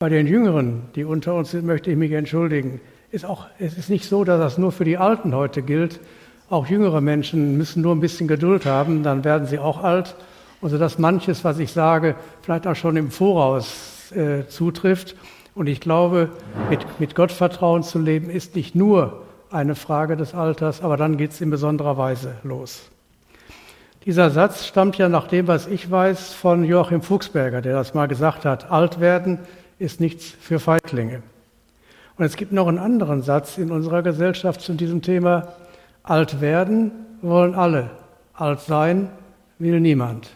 Bei den Jüngeren, die unter uns sind, möchte ich mich entschuldigen. Ist auch, es ist nicht so, dass das nur für die Alten heute gilt. Auch jüngere Menschen müssen nur ein bisschen Geduld haben, dann werden sie auch alt. Und so dass manches, was ich sage, vielleicht auch schon im Voraus äh, zutrifft. Und ich glaube, mit, mit Gottvertrauen zu leben, ist nicht nur eine Frage des Alters, aber dann geht es in besonderer Weise los. Dieser Satz stammt ja nach dem, was ich weiß, von Joachim Fuchsberger, der das mal gesagt hat, alt werden ist nichts für Feiglinge. Und es gibt noch einen anderen Satz in unserer Gesellschaft zu diesem Thema. Alt werden wollen alle, alt sein will niemand.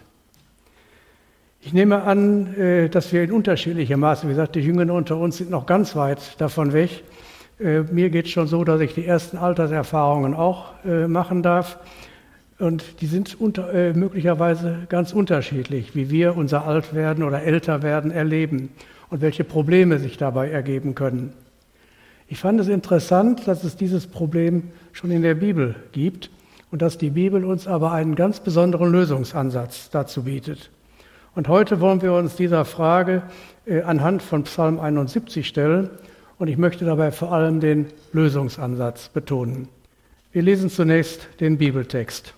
Ich nehme an, äh, dass wir in unterschiedlicher Maße, wie gesagt, die Jüngeren unter uns sind noch ganz weit davon weg. Äh, mir geht es schon so, dass ich die ersten Alterserfahrungen auch äh, machen darf. Und die sind unter, möglicherweise ganz unterschiedlich, wie wir unser Altwerden oder Älterwerden erleben und welche Probleme sich dabei ergeben können. Ich fand es interessant, dass es dieses Problem schon in der Bibel gibt und dass die Bibel uns aber einen ganz besonderen Lösungsansatz dazu bietet. Und heute wollen wir uns dieser Frage äh, anhand von Psalm 71 stellen und ich möchte dabei vor allem den Lösungsansatz betonen. Wir lesen zunächst den Bibeltext.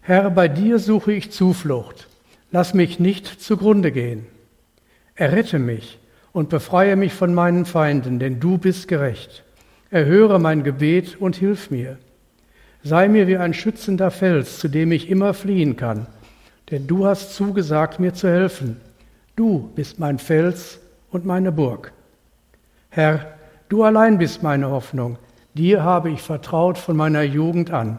Herr, bei dir suche ich Zuflucht. Lass mich nicht zugrunde gehen. Errette mich und befreie mich von meinen Feinden, denn du bist gerecht. Erhöre mein Gebet und hilf mir. Sei mir wie ein schützender Fels, zu dem ich immer fliehen kann, denn du hast zugesagt, mir zu helfen. Du bist mein Fels und meine Burg. Herr, du allein bist meine Hoffnung. Dir habe ich vertraut von meiner Jugend an.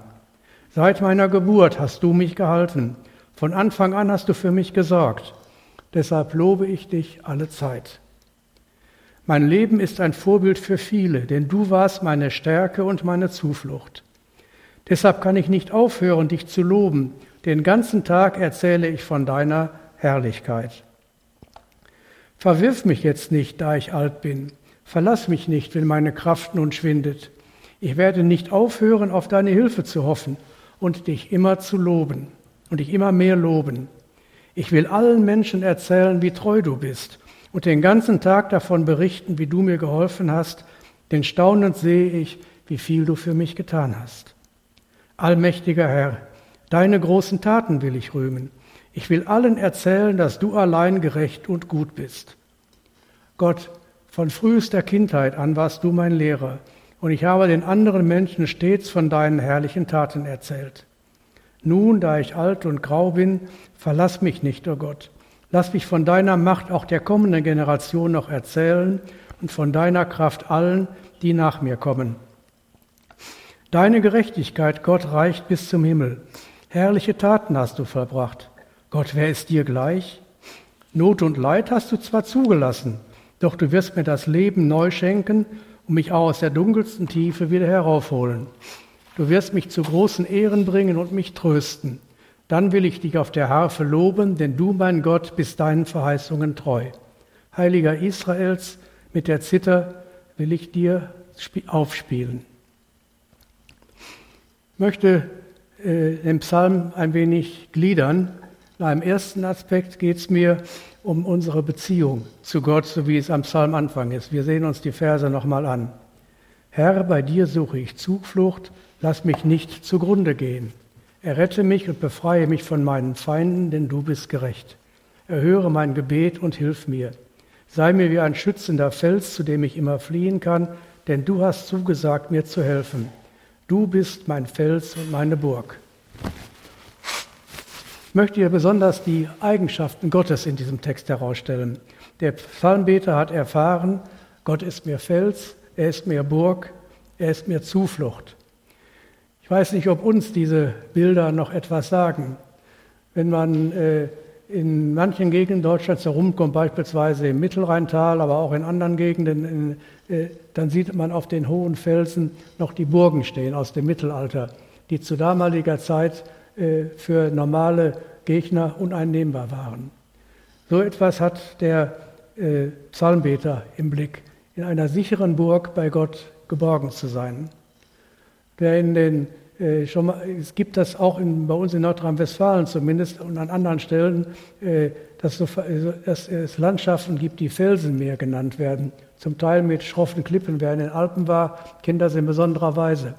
Seit meiner Geburt hast du mich gehalten. Von Anfang an hast du für mich gesorgt. Deshalb lobe ich dich alle Zeit. Mein Leben ist ein Vorbild für viele, denn du warst meine Stärke und meine Zuflucht. Deshalb kann ich nicht aufhören, dich zu loben. Den ganzen Tag erzähle ich von deiner Herrlichkeit. Verwirf mich jetzt nicht, da ich alt bin. Verlass mich nicht, wenn meine Kraft nun schwindet. Ich werde nicht aufhören, auf deine Hilfe zu hoffen und dich immer zu loben und dich immer mehr loben. Ich will allen Menschen erzählen, wie treu du bist und den ganzen Tag davon berichten, wie du mir geholfen hast, denn staunend sehe ich, wie viel du für mich getan hast. Allmächtiger Herr, deine großen Taten will ich rühmen. Ich will allen erzählen, dass du allein gerecht und gut bist. Gott, von frühester Kindheit an warst du mein Lehrer, und ich habe den anderen Menschen stets von deinen herrlichen Taten erzählt. Nun, da ich alt und grau bin, verlass mich nicht, o oh Gott. Lass mich von deiner Macht auch der kommenden Generation noch erzählen und von deiner Kraft allen, die nach mir kommen. Deine Gerechtigkeit, Gott, reicht bis zum Himmel. Herrliche Taten hast du vollbracht. Gott, wer ist dir gleich? Not und Leid hast du zwar zugelassen, doch du wirst mir das Leben neu schenken und mich auch aus der dunkelsten Tiefe wieder heraufholen. Du wirst mich zu großen Ehren bringen und mich trösten. Dann will ich dich auf der Harfe loben, denn du, mein Gott, bist deinen Verheißungen treu. Heiliger Israels, mit der Zither will ich dir aufspielen. Ich möchte äh, den Psalm ein wenig gliedern. Einem ersten Aspekt geht es mir um unsere Beziehung zu Gott, so wie es am Psalmanfang ist. Wir sehen uns die Verse nochmal an. Herr, bei dir suche ich Zuflucht, Lass mich nicht zugrunde gehen. Errette mich und befreie mich von meinen Feinden, denn du bist gerecht. Erhöre mein Gebet und hilf mir. Sei mir wie ein schützender Fels, zu dem ich immer fliehen kann, denn du hast zugesagt, mir zu helfen. Du bist mein Fels und meine Burg. Ich möchte hier besonders die Eigenschaften Gottes in diesem Text herausstellen. Der Psalmbeter hat erfahren, Gott ist mir Fels, er ist mir Burg, er ist mir Zuflucht. Ich weiß nicht, ob uns diese Bilder noch etwas sagen. Wenn man äh, in manchen Gegenden Deutschlands herumkommt, beispielsweise im Mittelrheintal, aber auch in anderen Gegenden, in, äh, dann sieht man auf den hohen Felsen noch die Burgen stehen aus dem Mittelalter, die zu damaliger Zeit äh, für normale Gegner uneinnehmbar waren. So etwas hat der äh, Psalmbeter im Blick, in einer sicheren Burg bei Gott geborgen zu sein. Wer in den äh, schon mal, es gibt das auch in, bei uns in Nordrhein-Westfalen zumindest und an anderen Stellen, äh, dass, so, also, dass es Landschaften gibt, die Felsenmeer genannt werden. Zum Teil mit schroffen Klippen. Wer in den Alpen war, kennt das in besonderer Weise.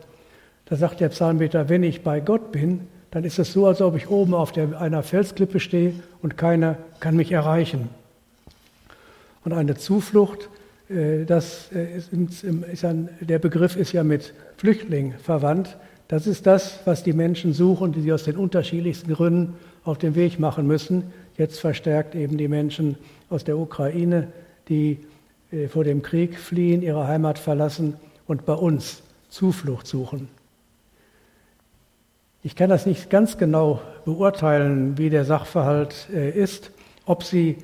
Da sagt der Psalmbeter, wenn ich bei Gott bin, dann ist es so, als ob ich oben auf der, einer Felsklippe stehe und keiner kann mich erreichen. Und eine Zuflucht, das äh, ist ein, der Begriff ist ja mit Flüchtling verwandt. Das ist das, was die Menschen suchen, die sie aus den unterschiedlichsten Gründen auf den Weg machen müssen. Jetzt verstärkt eben die Menschen aus der Ukraine, die äh, vor dem Krieg fliehen, ihre Heimat verlassen und bei uns Zuflucht suchen. Ich kann das nicht ganz genau beurteilen, wie der Sachverhalt ist, ob sie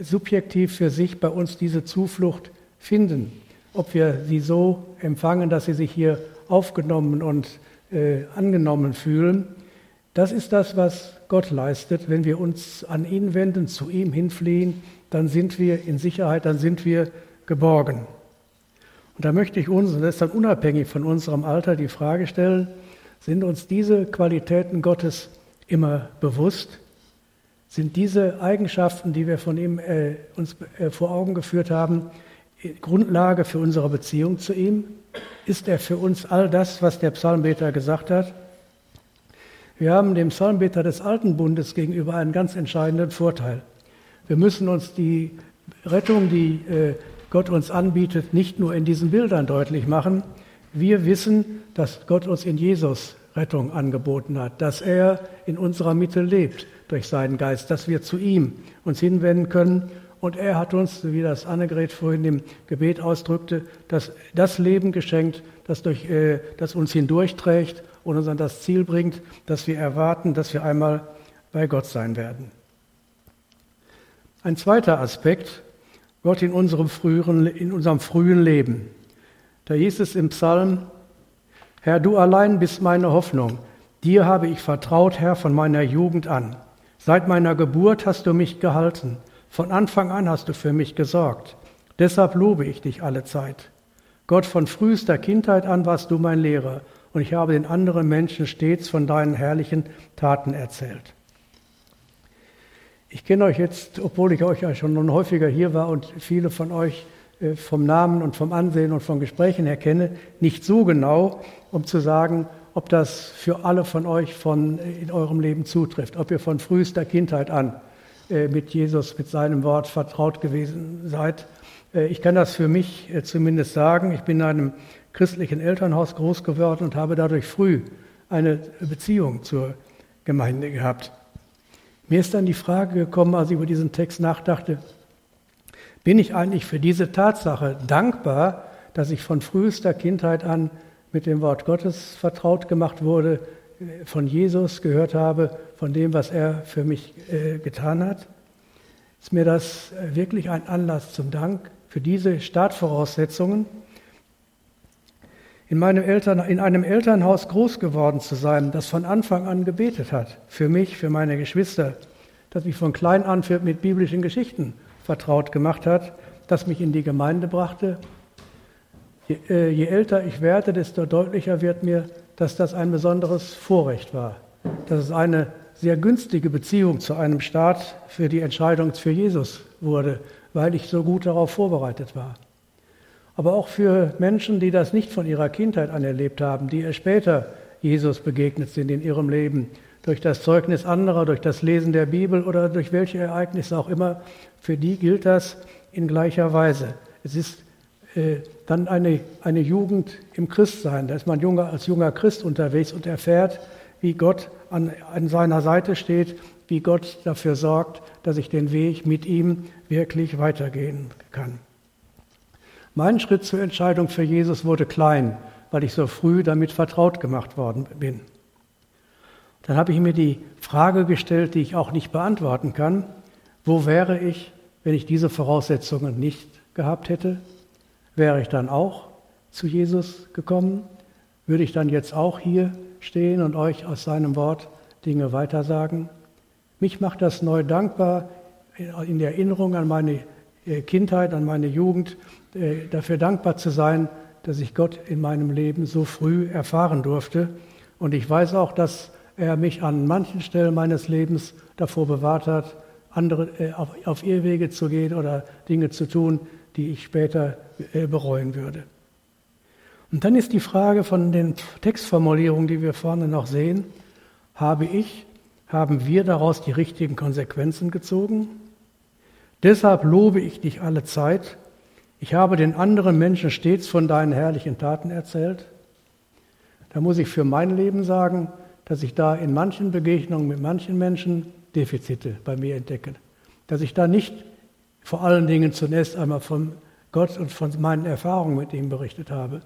subjektiv für sich bei uns diese Zuflucht finden, ob wir sie so empfangen, dass sie sich hier aufgenommen und äh, angenommen fühlen. Das ist das, was Gott leistet. Wenn wir uns an ihn wenden, zu ihm hinfliehen, dann sind wir in Sicherheit, dann sind wir geborgen. Und da möchte ich uns, und das ist dann unabhängig von unserem Alter, die Frage stellen, sind uns diese Qualitäten Gottes immer bewusst? Sind diese Eigenschaften, die wir von ihm äh, uns äh, vor Augen geführt haben, Grundlage für unsere Beziehung zu ihm? Ist er für uns all das, was der Psalmbeter gesagt hat? Wir haben dem Psalmbeter des Alten Bundes gegenüber einen ganz entscheidenden Vorteil. Wir müssen uns die Rettung, die äh, Gott uns anbietet, nicht nur in diesen Bildern deutlich machen. Wir wissen, dass Gott uns in Jesus Rettung angeboten hat, dass er in unserer Mitte lebt, durch seinen Geist, dass wir zu ihm uns hinwenden können. Und er hat uns, wie das Annegret vorhin im Gebet ausdrückte, das, das Leben geschenkt, das, durch, äh, das uns hindurchträgt und uns an das Ziel bringt, dass wir erwarten, dass wir einmal bei Gott sein werden. Ein zweiter Aspekt, Gott in unserem, früheren, in unserem frühen Leben. Da hieß es im Psalm, Herr, du allein bist meine Hoffnung. Dir habe ich vertraut, Herr, von meiner Jugend an. Seit meiner Geburt hast du mich gehalten. Von Anfang an hast du für mich gesorgt. Deshalb lobe ich dich alle Zeit. Gott, von frühester Kindheit an warst du mein Lehrer und ich habe den anderen Menschen stets von deinen herrlichen Taten erzählt. Ich kenne euch jetzt, obwohl ich euch ja schon häufiger hier war und viele von euch äh, vom Namen und vom Ansehen und von Gesprächen her kenne, nicht so genau, um zu sagen, ob das für alle von euch von, in eurem Leben zutrifft, ob ihr von frühester Kindheit an äh, mit Jesus, mit seinem Wort vertraut gewesen seid. Äh, ich kann das für mich äh, zumindest sagen. Ich bin in einem christlichen Elternhaus groß geworden und habe dadurch früh eine Beziehung zur Gemeinde gehabt. Mir ist dann die Frage gekommen, als ich über diesen Text nachdachte, bin ich eigentlich für diese Tatsache dankbar, dass ich von frühester Kindheit an mit dem Wort Gottes vertraut gemacht wurde, von Jesus gehört habe, von dem, was er für mich äh, getan hat, ist mir das äh, wirklich ein Anlass zum Dank für diese Startvoraussetzungen. In, meinem Eltern, in einem Elternhaus groß geworden zu sein, das von Anfang an gebetet hat, für mich, für meine Geschwister, das mich von klein an für, mit biblischen Geschichten vertraut gemacht hat, das mich in die Gemeinde brachte, Je, äh, je älter ich werde, desto deutlicher wird mir, dass das ein besonderes Vorrecht war, dass es eine sehr günstige Beziehung zu einem Staat für die Entscheidung für Jesus wurde, weil ich so gut darauf vorbereitet war. Aber auch für Menschen, die das nicht von ihrer Kindheit an erlebt haben, die erst später Jesus begegnet sind in ihrem Leben, durch das Zeugnis anderer, durch das Lesen der Bibel oder durch welche Ereignisse auch immer, für die gilt das in gleicher Weise. Es ist äh, dann eine, eine Jugend im Christsein. Da ist man junger, als junger Christ unterwegs und erfährt, wie Gott an, an seiner Seite steht, wie Gott dafür sorgt, dass ich den Weg mit ihm wirklich weitergehen kann. Mein Schritt zur Entscheidung für Jesus wurde klein, weil ich so früh damit vertraut gemacht worden bin. Dann habe ich mir die Frage gestellt, die ich auch nicht beantworten kann, wo wäre ich, wenn ich diese Voraussetzungen nicht gehabt hätte? Wäre ich dann auch zu Jesus gekommen? Würde ich dann jetzt auch hier stehen und euch aus seinem Wort Dinge weitersagen? Mich macht das neu dankbar in der Erinnerung an meine äh, Kindheit, an meine Jugend, äh, dafür dankbar zu sein, dass ich Gott in meinem Leben so früh erfahren durfte Und ich weiß auch, dass er mich an manchen Stellen meines Lebens davor bewahrt hat, andere, äh, auf, auf Irrwege zu gehen oder Dinge zu tun, die ich später äh, bereuen würde. Und dann ist die Frage von den Textformulierungen, die wir vorne noch sehen, habe ich, haben wir daraus die richtigen Konsequenzen gezogen? Deshalb lobe ich dich alle Zeit. Ich habe den anderen Menschen stets von deinen herrlichen Taten erzählt. Da muss ich für mein Leben sagen, dass ich da in manchen Begegnungen mit manchen Menschen Defizite bei mir entdecke. Dass ich da nicht vor allen Dingen zunächst einmal von Gott und von meinen Erfahrungen mit ihm berichtet habe.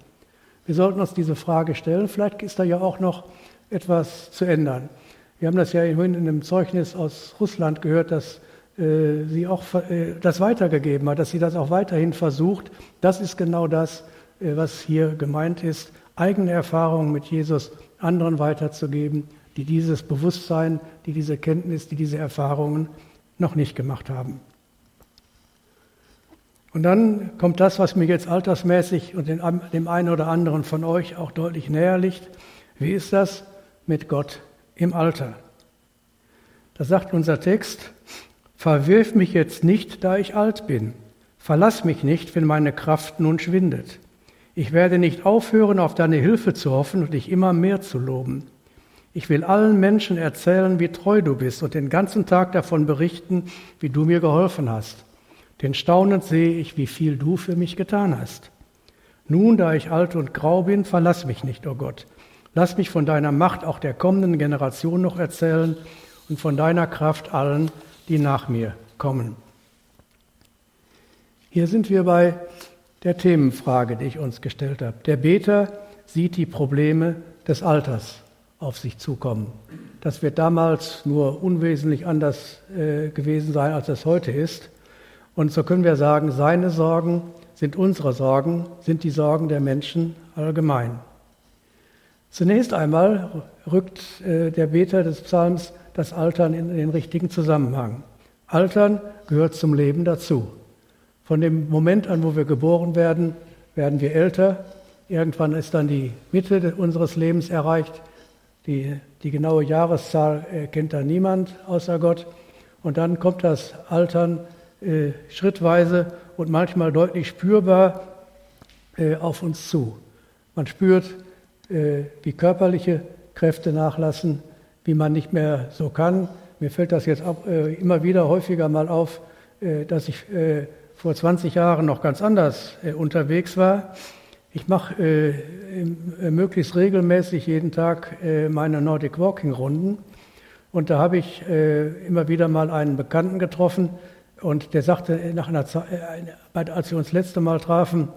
Wir sollten uns diese Frage stellen. Vielleicht ist da ja auch noch etwas zu ändern. Wir haben das ja in einem Zeugnis aus Russland gehört, dass äh, sie auch äh, das weitergegeben hat, dass sie das auch weiterhin versucht. Das ist genau das, äh, was hier gemeint ist, eigene Erfahrungen mit Jesus anderen weiterzugeben, die dieses Bewusstsein, die diese Kenntnis, die diese Erfahrungen noch nicht gemacht haben. Und dann kommt das, was mir jetzt altersmäßig und dem einen oder anderen von euch auch deutlich näher liegt. Wie ist das mit Gott im Alter? Da sagt unser Text, verwirf mich jetzt nicht, da ich alt bin. Verlass mich nicht, wenn meine Kraft nun schwindet. Ich werde nicht aufhören, auf deine Hilfe zu hoffen und dich immer mehr zu loben. Ich will allen Menschen erzählen, wie treu du bist und den ganzen Tag davon berichten, wie du mir geholfen hast. Denn staunend sehe ich, wie viel du für mich getan hast. Nun, da ich alt und grau bin, verlass mich nicht, o oh Gott. Lass mich von deiner Macht auch der kommenden Generation noch erzählen und von deiner Kraft allen, die nach mir kommen. Hier sind wir bei der Themenfrage, die ich uns gestellt habe. Der Beter sieht die Probleme des Alters auf sich zukommen. Das wird damals nur unwesentlich anders äh, gewesen sein, als es heute ist. Und so können wir sagen, seine Sorgen sind unsere Sorgen, sind die Sorgen der Menschen allgemein. Zunächst einmal rückt äh, der Beter des Psalms das Altern in den richtigen Zusammenhang. Altern gehört zum Leben dazu. Von dem Moment an, wo wir geboren werden, werden wir älter. Irgendwann ist dann die Mitte unseres Lebens erreicht. Die, die genaue Jahreszahl kennt da niemand außer Gott. Und dann kommt das Altern äh, schrittweise und manchmal deutlich spürbar äh, auf uns zu. Man spürt, äh, wie körperliche Kräfte nachlassen, wie man nicht mehr so kann. Mir fällt das jetzt äh, immer wieder häufiger mal auf, dass ich vor 20 Jahren noch ganz anders unterwegs war. Ich mache möglichst regelmäßig jeden Tag meine Nordic Walking Runden. Und da habe ich immer wieder mal einen Bekannten getroffen und der sagte nach einer Zeit, äh, als wir uns das letzte Mal trafen,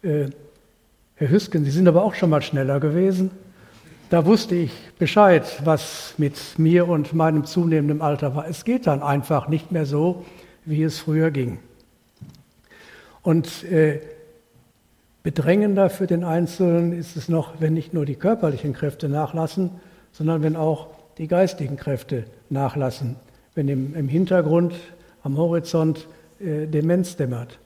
Herr Hüsken, Sie sind aber auch schon mal schneller gewesen. Da wusste ich Bescheid, was mit mir und meinem zunehmenden Alter war. Es geht dann einfach nicht mehr so, wie es früher ging. Und äh, bedrängender für den Einzelnen ist es noch, wenn nicht nur die körperlichen Kräfte nachlassen, sondern wenn auch die geistigen Kräfte nachlassen, wenn im, im Hintergrund, am Horizont äh, Demenz dämmert.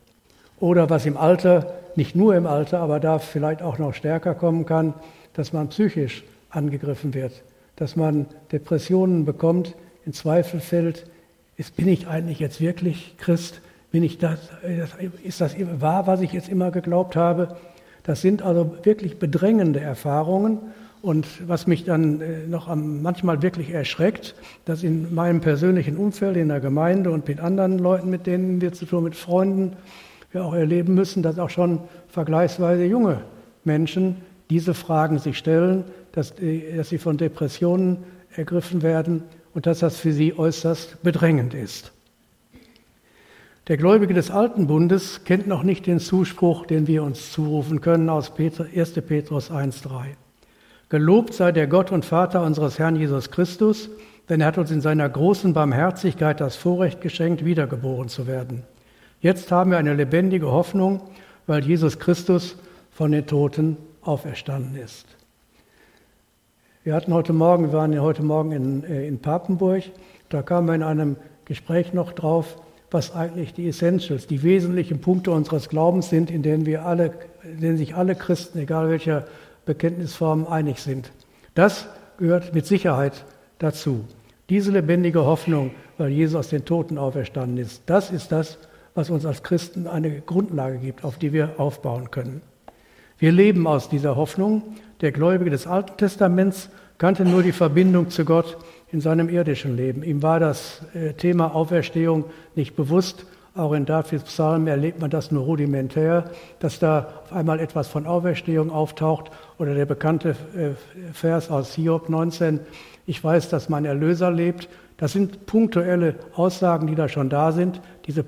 Oder was im Alter, nicht nur im Alter, aber da vielleicht auch noch stärker kommen kann, dass man psychisch angegriffen wird, dass man Depressionen bekommt, in Zweifel fällt, ist, bin ich eigentlich jetzt wirklich Christ? Bin ich das, ist das wahr, was ich jetzt immer geglaubt habe? Das sind also wirklich bedrängende Erfahrungen. Und was mich dann äh, noch manchmal wirklich erschreckt, dass in meinem persönlichen Umfeld, in der Gemeinde und mit anderen Leuten, mit denen wir zu tun, mit Freunden, wir auch erleben müssen, dass auch schon vergleichsweise junge Menschen diese Fragen sich stellen, dass, dass sie von Depressionen ergriffen werden und dass das für sie äußerst bedrängend ist. Der Gläubige des Alten Bundes kennt noch nicht den Zuspruch, den wir uns zurufen können aus 1. Petrus 1.3. Gelobt sei der Gott und Vater unseres Herrn Jesus Christus, denn er hat uns in seiner großen Barmherzigkeit das Vorrecht geschenkt, wiedergeboren zu werden. Jetzt haben wir eine lebendige Hoffnung, weil Jesus Christus von den Toten auferstanden ist. Wir hatten heute Morgen, wir waren heute Morgen in, äh, in Papenburg, da kamen wir in einem Gespräch noch drauf, was eigentlich die Essentials, die wesentlichen Punkte unseres Glaubens sind, in denen wir alle, in denen sich alle Christen, egal welcher Bekenntnisform, einig sind. Das gehört mit Sicherheit dazu. Diese lebendige Hoffnung, weil Jesus aus den Toten auferstanden ist, das ist das, was uns als Christen eine Grundlage gibt, auf die wir aufbauen können. Wir leben aus dieser Hoffnung. Der Gläubige des Alten Testaments kannte nur die Verbindung zu Gott in seinem irdischen Leben. Ihm war das äh, Thema Auferstehung nicht bewusst. Auch in Davids Psalm erlebt man das nur rudimentär, dass da auf einmal etwas von Auferstehung auftaucht oder der bekannte äh, Vers aus Hiob 19, ich weiß, dass mein Erlöser lebt. Das sind punktuelle Aussagen, die da schon da sind. Diese,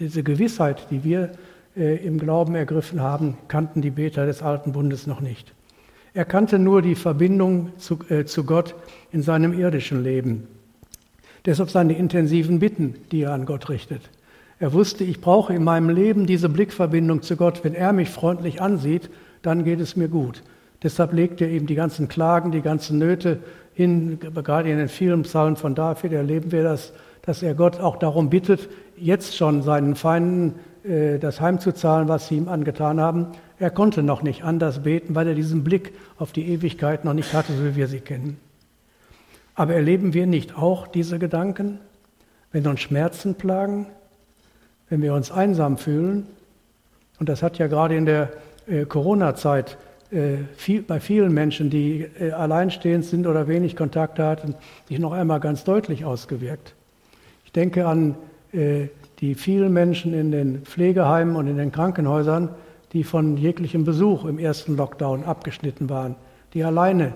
diese Gewissheit, die wir äh, im Glauben ergriffen haben, kannten die Beter des alten Bundes noch nicht. Er kannte nur die Verbindung zu, äh, zu Gott in seinem irdischen Leben. Deshalb seine intensiven Bitten, die er an Gott richtet. Er wusste, ich brauche in meinem Leben diese Blickverbindung zu Gott. Wenn er mich freundlich ansieht, dann geht es mir gut. Deshalb legt er ihm die ganzen Klagen, die ganzen Nöte hin. Gerade in den vielen Psalmen von David erleben wir das, dass er Gott auch darum bittet, jetzt schon seinen Feinden äh, das heimzuzahlen, was sie ihm angetan haben. Er konnte noch nicht anders beten, weil er diesen Blick auf die Ewigkeit noch nicht hatte, so wie wir sie kennen. Aber erleben wir nicht auch diese Gedanken, wenn uns Schmerzen plagen, wenn wir uns einsam fühlen. Und das hat ja gerade in der äh, Corona-Zeit äh, viel, bei vielen Menschen, die äh, alleinstehend sind oder wenig Kontakt hatten, sich noch einmal ganz deutlich ausgewirkt. Ich denke an äh, die vielen Menschen in den Pflegeheimen und in den Krankenhäusern, die von jeglichem Besuch im ersten Lockdown abgeschnitten waren, die alleine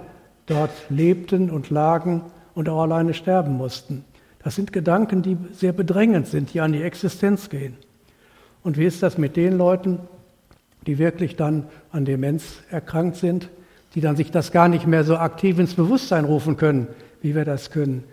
dort lebten und lagen und auch alleine sterben mussten. Das sind Gedanken, die sehr bedrängend sind, die an die Existenz gehen. Und wie ist das mit den Leuten, die wirklich dann an Demenz erkrankt sind, die dann sich das gar nicht mehr so aktiv ins Bewusstsein rufen können, wie wir das können?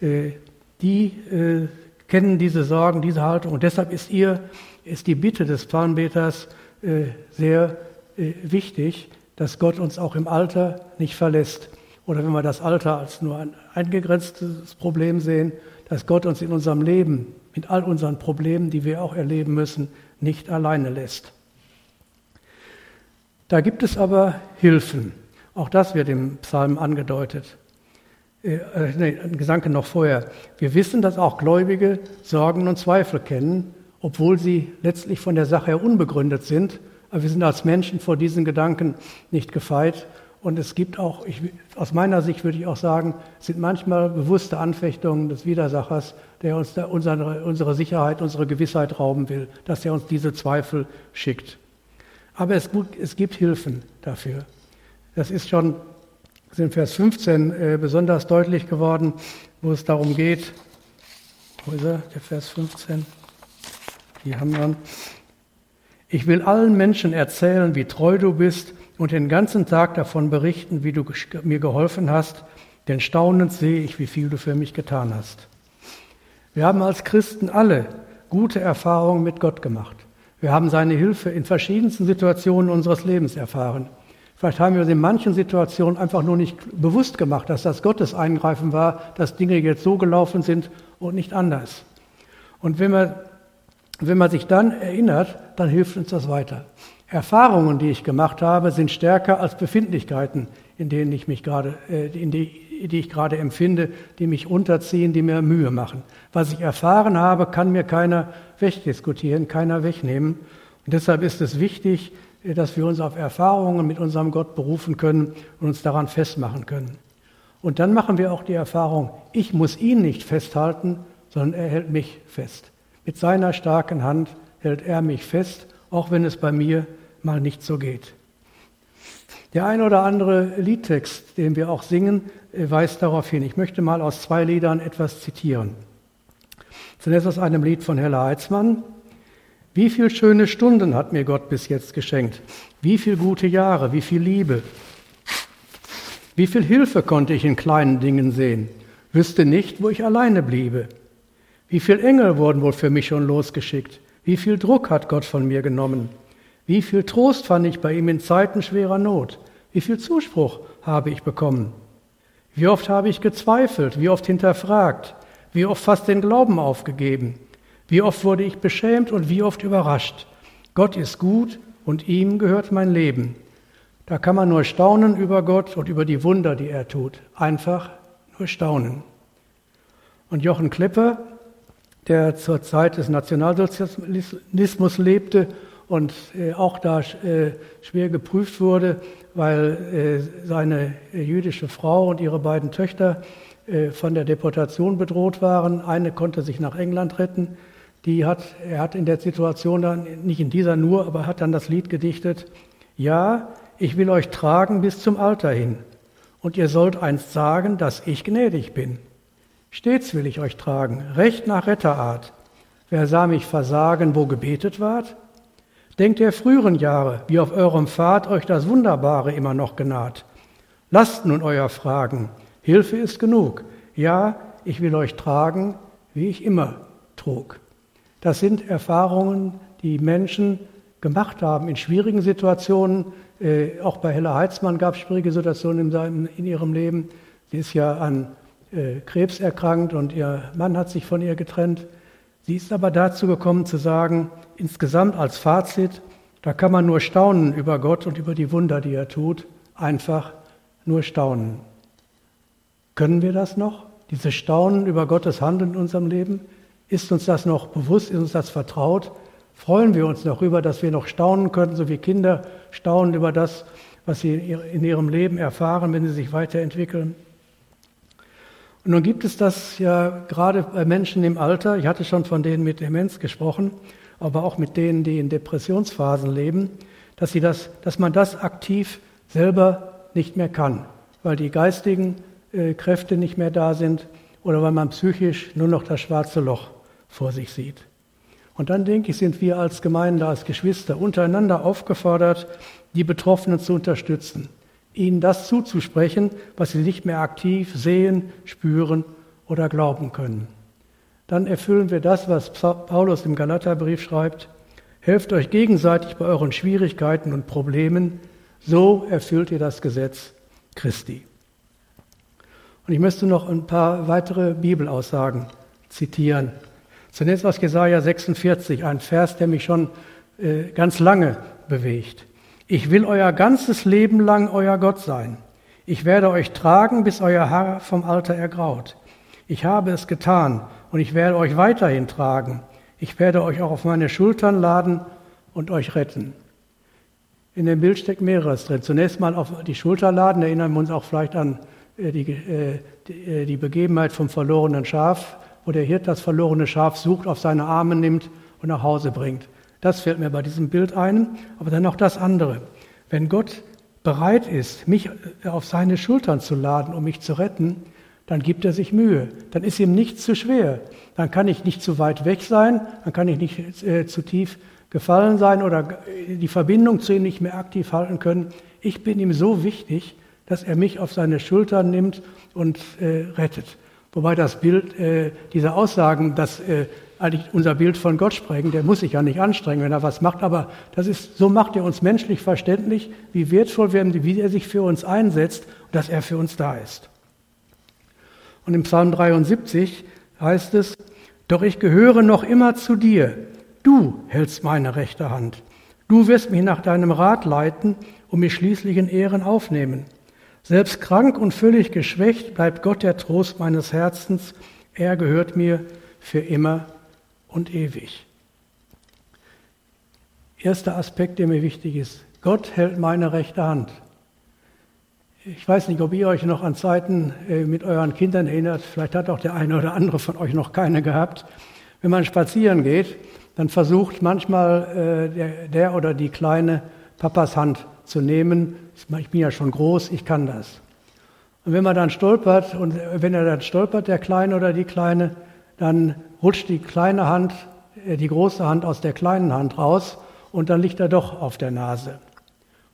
Äh, die äh, kennen diese Sorgen, diese Haltung. Und deshalb ist ihr, ist die Bitte des Psalmbeters äh, sehr wichtig, dass Gott uns auch im Alter nicht verlässt oder wenn wir das Alter als nur ein eingegrenztes Problem sehen, dass Gott uns in unserem Leben, mit all unseren Problemen, die wir auch erleben müssen, nicht alleine lässt. Da gibt es aber Hilfen. Auch das wird im Psalm angedeutet. Äh, äh nee, ein Gedanke noch vorher. Wir wissen, dass auch Gläubige Sorgen und Zweifel kennen, obwohl sie letztlich von der Sache her unbegründet sind. Aber wir sind als Menschen vor diesen Gedanken nicht gefeit und es gibt auch, ich, aus meiner Sicht würde ich auch sagen, sind manchmal bewusste Anfechtungen des Widersachers, der uns da unsere, unsere Sicherheit, unsere Gewissheit rauben will, dass er uns diese Zweifel schickt. Aber es, es gibt Hilfen dafür. Das ist schon in Vers 15 äh, besonders deutlich geworden, wo es darum geht, wo ist er, der Vers 15? Die haben wir. Ich will allen Menschen erzählen, wie treu du bist und den ganzen Tag davon berichten, wie du mir geholfen hast, denn staunend sehe ich, wie viel du für mich getan hast. Wir haben als Christen alle gute Erfahrungen mit Gott gemacht. Wir haben seine Hilfe in verschiedensten Situationen unseres Lebens erfahren. Vielleicht haben wir uns in manchen Situationen einfach nur nicht bewusst gemacht, dass das Gottes Eingreifen war, dass Dinge jetzt so gelaufen sind und nicht anders. Und wenn man, wenn man sich dann erinnert, dann hilft uns das weiter. Erfahrungen, die ich gemacht habe, sind stärker als Befindlichkeiten, in denen ich mich gerade, äh, in die, die ich gerade empfinde, die mich unterziehen, die mir Mühe machen. Was ich erfahren habe, kann mir keiner wegdiskutieren, keiner wegnehmen. Und deshalb ist es wichtig, äh, dass wir uns auf Erfahrungen mit unserem Gott berufen können und uns daran festmachen können. Und dann machen wir auch die Erfahrung, ich muss ihn nicht festhalten, sondern er hält mich fest. Mit seiner starken Hand hält er mich fest, auch wenn es bei mir mal nicht so geht. Der ein oder andere Liedtext, den wir auch singen, äh, weist darauf hin. Ich möchte mal aus zwei Liedern etwas zitieren. Zunächst aus einem Lied von Hella Heitzmann. Wie viele schöne Stunden hat mir Gott bis jetzt geschenkt? Wie viele gute Jahre, wie viel Liebe? Wie viel Hilfe konnte ich in kleinen Dingen sehen? Wüsste nicht, wo ich alleine bliebe. Wie viele Engel wurden wohl für mich schon losgeschickt? Wie viel Druck hat Gott von mir genommen? Wie viel Trost fand ich bei ihm in Zeiten schwerer Not? Wie viel Zuspruch habe ich bekommen? Wie oft habe ich gezweifelt? Wie oft hinterfragt? Wie oft fast den Glauben aufgegeben? Wie oft wurde ich beschämt und wie oft überrascht? Gott ist gut und ihm gehört mein Leben. Da kann man nur staunen über Gott und über die Wunder, die er tut. Einfach nur staunen. Und Jochen Klepper, der zur Zeit des Nationalsozialismus lebte und äh, auch da äh, schwer geprüft wurde, weil äh, seine jüdische Frau und ihre beiden Töchter von der Deportation bedroht waren. Eine konnte sich nach England retten. Die hat, er hat in der Situation dann, nicht in dieser nur, aber hat dann das Lied gedichtet, ja, ich will euch tragen bis zum Alter hin. Und ihr sollt einst sagen, dass ich gnädig bin. Stets will ich euch tragen, recht nach Retterart. Wer sah mich versagen, wo gebetet ward? Denkt der früheren Jahre, wie auf eurem Pfad euch das Wunderbare immer noch genaht. Lasst nun euer Fragen, Hilfe ist genug. Ja, ich will euch tragen, wie ich immer trug. Das sind Erfahrungen, die Menschen gemacht haben in schwierigen Situationen. Äh, auch bei Hella Heitzmann gab es schwierige Situationen in, seinem, in ihrem Leben. Sie ist ja an äh, Krebs erkrankt und ihr Mann hat sich von ihr getrennt. Sie ist aber dazu gekommen zu sagen, insgesamt als Fazit, da kann man nur staunen über Gott und über die Wunder, die er tut, einfach nur staunen. Können wir das noch? Diese Staunen über Gottes Handeln in unserem Leben? Ist uns das noch bewusst? Ist uns das vertraut? Freuen wir uns noch über, dass wir noch staunen können, so wie Kinder staunen über das, was sie in ihrem Leben erfahren, wenn sie sich weiterentwickeln? Und nun gibt es das ja gerade bei Menschen im Alter, ich hatte schon von denen mit Demenz gesprochen, aber auch mit denen, die in Depressionsphasen leben, dass, sie das, dass man das aktiv selber nicht mehr kann, weil die geistigen äh, Kräfte nicht mehr da sind oder weil man psychisch nur noch das schwarze Loch vor sich sieht. Und dann denke ich, sind wir als Gemeinde, als Geschwister untereinander aufgefordert, die Betroffenen zu unterstützen ihnen das zuzusprechen, was sie nicht mehr aktiv sehen, spüren oder glauben können. Dann erfüllen wir das, was Paulus im Galaterbrief schreibt. Helft euch gegenseitig bei euren Schwierigkeiten und Problemen, so erfüllt ihr das Gesetz Christi. Und ich möchte noch ein paar weitere Bibelaussagen zitieren. Zunächst aus Jesaja 46, ein Vers, der mich schon äh, ganz lange bewegt. Ich will euer ganzes Leben lang euer Gott sein. Ich werde euch tragen, bis euer Haar vom Alter ergraut. Ich habe es getan und ich werde euch weiterhin tragen. Ich werde euch auch auf meine Schultern laden und euch retten. In dem Bild steckt mehreres drin. Zunächst mal auf die Schulter laden, erinnern wir uns auch vielleicht an äh, die, äh, äh, die Begebenheit vom verlorenen Schaf, wo der Hirt das verlorene Schaf sucht, auf seine Arme nimmt und nach Hause bringt. Das fällt mir bei diesem Bild ein, aber dann noch das andere. Wenn Gott bereit ist, mich äh, auf seine Schultern zu laden, um mich zu retten, dann gibt er sich Mühe. Dann ist ihm nichts zu schwer. Dann kann ich nicht zu weit weg sein, dann kann ich nicht äh, zu tief gefallen sein oder äh, die Verbindung zu ihm nicht mehr aktiv halten können. Ich bin ihm so wichtig, dass er mich auf seine Schultern nimmt und äh, rettet. Wobei das Bild äh, dieser Aussagen, dass äh, eigentlich unser Bild von Gott sprechen. Der muss sich ja nicht anstrengen, wenn er was macht, aber das ist, so macht er uns menschlich verständlich, wie wertvoll wir, wie er sich für uns einsetzt und dass er für uns da ist. Und im Psalm 73 heißt es, doch ich gehöre noch immer zu dir. Du hältst meine rechte Hand. Du wirst mich nach deinem Rat leiten und mich schließlich in Ehren aufnehmen. Selbst krank und völlig geschwächt bleibt Gott der Trost meines Herzens. Er gehört mir für immer und ewig. Erster Aspekt, der mir wichtig ist. Gott hält meine rechte Hand. Ich weiß nicht, ob ihr euch noch an Zeiten äh, mit euren Kindern erinnert. Vielleicht hat auch der eine oder andere von euch noch keine gehabt. Wenn man spazieren geht, dann versucht manchmal äh, der, der oder die Kleine Papas Hand zu nehmen. Ich bin ja schon groß, ich kann das. Und wenn man dann stolpert und wenn er dann stolpert, der Kleine oder die Kleine, dann rutscht die kleine Hand, äh, die große Hand aus der kleinen Hand raus und dann liegt er doch auf der Nase.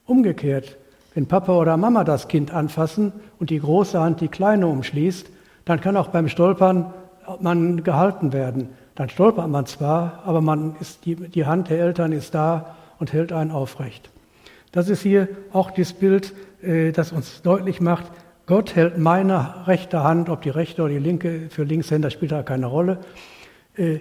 Umgekehrt, wenn Papa oder Mama das Kind anfassen und die große Hand die kleine umschließt, dann kann auch beim Stolpern man gehalten werden. Dann stolpert man zwar, aber man ist, die, die Hand der Eltern ist da und hält einen aufrecht. Das ist hier auch das Bild, äh, das uns deutlich macht, Gott hält meine rechte Hand, ob die rechte oder die linke, für Linkshänder spielt da keine Rolle. Äh,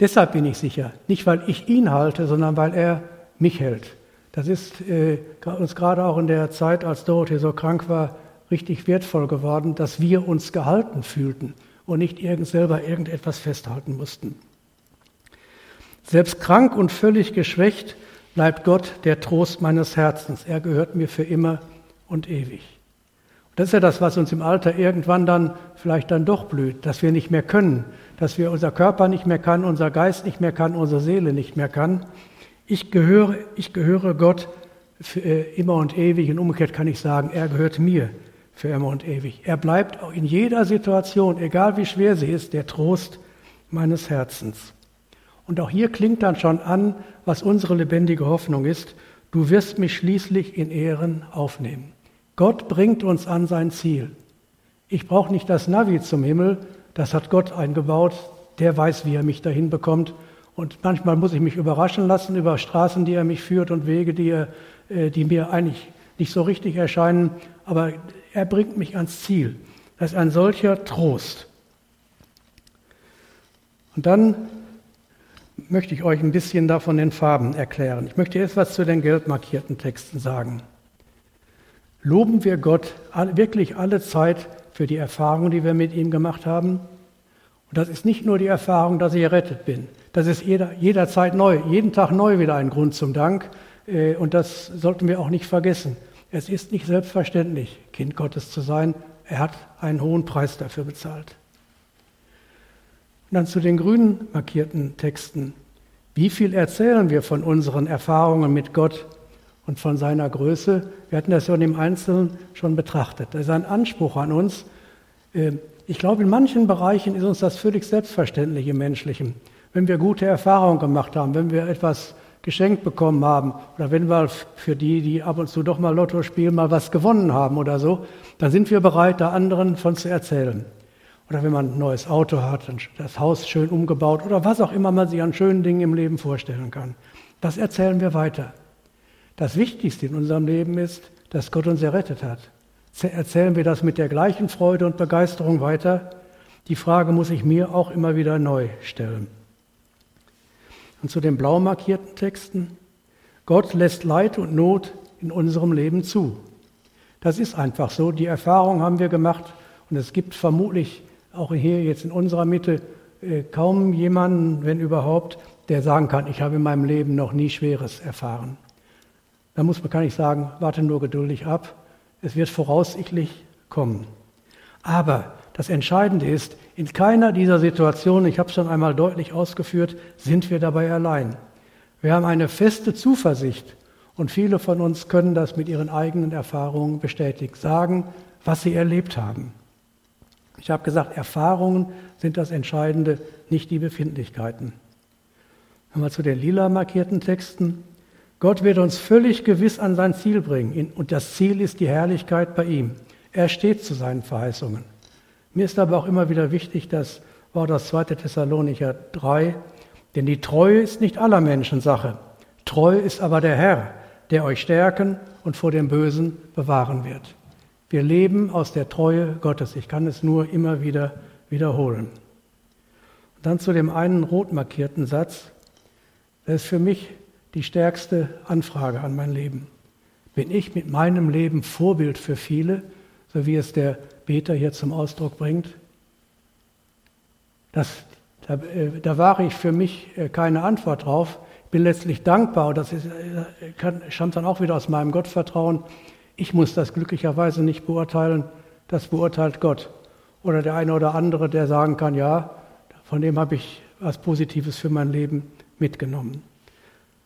deshalb bin ich sicher. Nicht, weil ich ihn halte, sondern weil er mich hält. Das ist äh, uns gerade auch in der Zeit, als Dorothee so krank war, richtig wertvoll geworden, dass wir uns gehalten fühlten und nicht irgend selber irgendetwas festhalten mussten. Selbst krank und völlig geschwächt bleibt Gott der Trost meines Herzens. Er gehört mir für immer und ewig. Das ist ja das, was uns im Alter irgendwann dann vielleicht dann doch blüht, dass wir nicht mehr können, dass wir unser Körper nicht mehr kann, unser Geist nicht mehr kann, unsere Seele nicht mehr kann. Ich gehöre, ich gehöre Gott für äh, immer und ewig und umgekehrt kann ich sagen, er gehört mir für immer und ewig. Er bleibt auch in jeder Situation, egal wie schwer sie ist, der Trost meines Herzens. Und auch hier klingt dann schon an, was unsere lebendige Hoffnung ist. Du wirst mich schließlich in Ehren aufnehmen. Gott bringt uns an sein Ziel. Ich brauche nicht das Navi zum Himmel, das hat Gott eingebaut. Der weiß, wie er mich dahin bekommt. Und manchmal muss ich mich überraschen lassen über Straßen, die er mich führt und Wege, die, er, äh, die mir eigentlich nicht so richtig erscheinen. Aber er bringt mich ans Ziel. Das ist ein solcher Trost. Und dann möchte ich euch ein bisschen davon den Farben erklären. Ich möchte jetzt was zu den gelb markierten Texten sagen. Loben wir Gott wirklich alle Zeit für die Erfahrung, die wir mit ihm gemacht haben. Und das ist nicht nur die Erfahrung, dass ich errettet bin. Das ist jeder, jederzeit neu, jeden Tag neu wieder ein Grund zum Dank. Äh, und das sollten wir auch nicht vergessen. Es ist nicht selbstverständlich, Kind Gottes zu sein. Er hat einen hohen Preis dafür bezahlt. Und dann zu den grünen markierten Texten. Wie viel erzählen wir von unseren Erfahrungen mit Gott und von seiner Größe? Wir hatten das ja im Einzelnen schon betrachtet. Das ist ein Anspruch an uns. Ähm, ich glaube, in manchen Bereichen ist uns das völlig selbstverständlich im Menschlichen. Wenn wir gute Erfahrungen gemacht haben, wenn wir etwas geschenkt bekommen haben oder wenn wir für die, die ab und zu doch mal Lotto spielen, mal was gewonnen haben oder so, dann sind wir bereit, da anderen von zu erzählen. Oder wenn man ein neues Auto hat, das Haus schön umgebaut oder was auch immer man sich an schönen Dingen im Leben vorstellen kann. Das erzählen wir weiter. Das Wichtigste in unserem Leben ist, dass Gott uns errettet hat. Erzählen wir das mit der gleichen Freude und Begeisterung weiter? Die Frage muss ich mir auch immer wieder neu stellen. Und zu den blau markierten Texten. Gott lässt Leid und Not in unserem Leben zu. Das ist einfach so. Die Erfahrung haben wir gemacht und es gibt vermutlich auch hier jetzt in unserer Mitte äh, kaum jemanden, wenn überhaupt, der sagen kann, ich habe in meinem Leben noch nie Schweres erfahren. Da muss man gar nicht sagen, warte nur geduldig ab. Es wird voraussichtlich kommen. Aber das Entscheidende ist, in keiner dieser Situationen, ich habe es schon einmal deutlich ausgeführt, sind wir dabei allein. Wir haben eine feste Zuversicht und viele von uns können das mit ihren eigenen Erfahrungen bestätigt sagen, was sie erlebt haben. Ich habe gesagt, Erfahrungen sind das Entscheidende, nicht die Befindlichkeiten. Nochmal zu den lila markierten Texten. Gott wird uns völlig gewiss an sein Ziel bringen und das Ziel ist die Herrlichkeit bei ihm. Er steht zu seinen Verheißungen. Mir ist aber auch immer wieder wichtig, das Wort aus 2. Thessalonicher 3, denn die Treue ist nicht aller Menschen Sache. Treu ist aber der Herr, der euch stärken und vor dem Bösen bewahren wird. Wir leben aus der Treue Gottes. Ich kann es nur immer wieder wiederholen. Und dann zu dem einen rot markierten Satz. Das ist für mich die stärkste Anfrage an mein Leben. Bin ich mit meinem Leben Vorbild für viele, so wie es der Beter hier zum Ausdruck bringt? Das, da, äh, da wahre ich für mich äh, keine Antwort drauf. Bin letztlich dankbar und das äh, stammt dann auch wieder aus meinem Gottvertrauen. Ich muss das glücklicherweise nicht beurteilen, das beurteilt Gott. Oder der eine oder andere, der sagen kann, ja, von dem habe ich was Positives für mein Leben mitgenommen.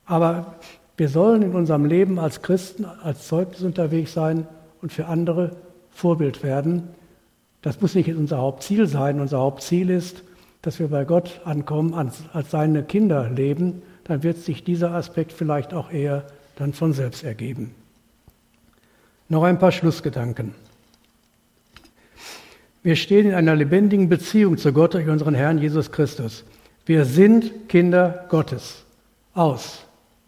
Aber wir sollen in unserem Leben als Christen, als Zeugnis unterwegs sein und für andere Vorbild werden. Das muss nicht unser Hauptziel sein. Unser Hauptziel ist, dass wir bei Gott ankommen, als, seine Kinder leben. Dann wird sich dieser Aspekt vielleicht auch eher dann von selbst ergeben. Noch ein paar Schlussgedanken. Wir stehen in einer lebendigen Beziehung zu Gott durch unseren Herrn Jesus Christus. Wir sind Kinder Gottes. Aus.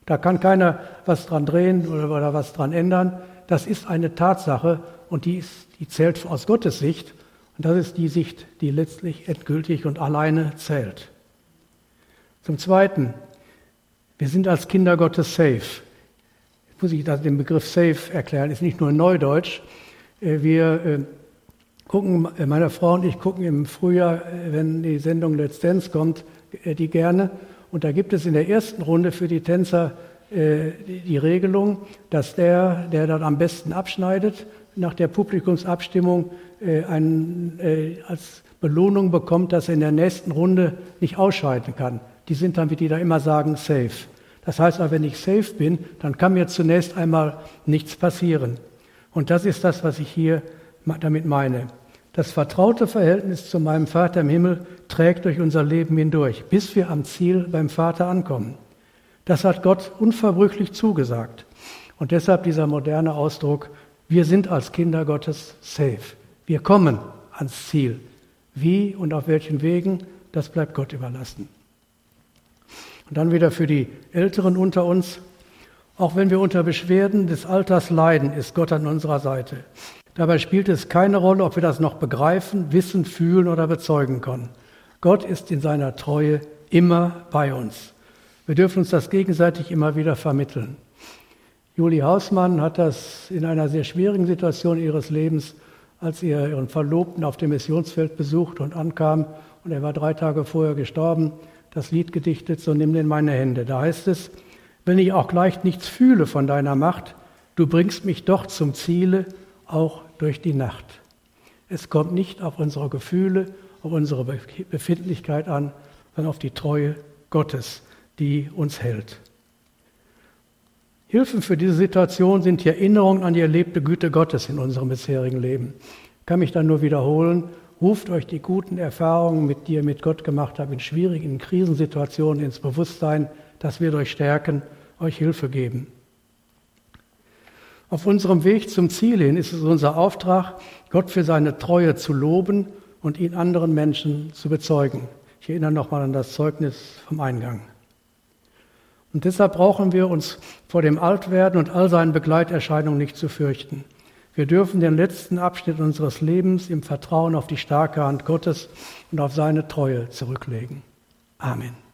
Da kann keiner was dran drehen oder, was dran ändern. Das ist eine Tatsache und die, ist, die zählt aus Gottes Sicht. Und das ist die Sicht, die letztlich endgültig und alleine zählt. Zum Zweiten, wir sind als Kinder Gottes safe. muss ich den Begriff Safe erklären, ist nicht nur Neudeutsch. Äh, wir äh, gucken, äh, meine Frau und ich gucken im Frühjahr, wenn die Sendung Let's Dance kommt, die gerne. Und da gibt es in der ersten Runde für die Tänzer die Regelung, dass der, der dann am besten abschneidet, nach der Publikumsabstimmung einen, als Belohnung bekommt, dass er in der nächsten Runde nicht ausscheiden kann. Die sind dann, wie die da immer sagen, safe. Das heißt aber, wenn ich safe bin, dann kann mir zunächst einmal nichts passieren. Und das ist das, was ich hier damit meine. Das vertraute Verhältnis zu meinem Vater im Himmel trägt durch unser Leben hindurch, bis wir am Ziel beim Vater ankommen. Das hat Gott unverbrüchlich zugesagt. Und deshalb dieser moderne Ausdruck, wir sind als Kinder Gottes safe. Wir kommen ans Ziel. Wie und auf welchen Wegen, das bleibt Gott überlassen. Und dann wieder für die Älteren unter uns. Auch wenn wir unter Beschwerden des Alters leiden, ist Gott an unserer Seite. Dabei spielt es keine Rolle, ob wir das noch begreifen, wissen, fühlen oder bezeugen können. Gott ist in seiner Treue immer bei uns. Wir dürfen uns das gegenseitig immer wieder vermitteln. Julie Hausmann hat das in einer sehr schwierigen Situation ihres Lebens, als ihr ihren Verlobten auf dem Missionsfeld besucht und ankam und er war drei Tage vorher gestorben, das Lied gedichtet, so nimm in meine Hände. Da heißt es, wenn ich auch gleich nichts fühle von deiner Macht, du bringst mich doch zum Ziele, auch durch die Nacht. Es kommt nicht auf unsere Gefühle, auf unsere Befindlichkeit an, sondern auf die Treue Gottes, die uns hält. Hilfen für diese Situation sind die Erinnerungen an die erlebte Güte Gottes in unserem bisherigen Leben. Ich kann mich dann nur wiederholen, Ruft euch die guten Erfahrungen, mit die ihr mit Gott gemacht habt, in schwierigen Krisensituationen ins Bewusstsein, dass wir euch stärken, euch Hilfe geben. Auf unserem Weg zum Ziel hin ist es unser Auftrag, Gott für seine Treue zu loben und ihn anderen Menschen zu bezeugen. Ich erinnere nochmal an das Zeugnis vom Eingang. Und deshalb brauchen wir uns vor dem Altwerden und all seinen Begleiterscheinungen nicht zu fürchten. Wir dürfen den letzten Abschnitt unseres Lebens im Vertrauen auf die starke Hand Gottes und auf seine Treue zurücklegen. Amen.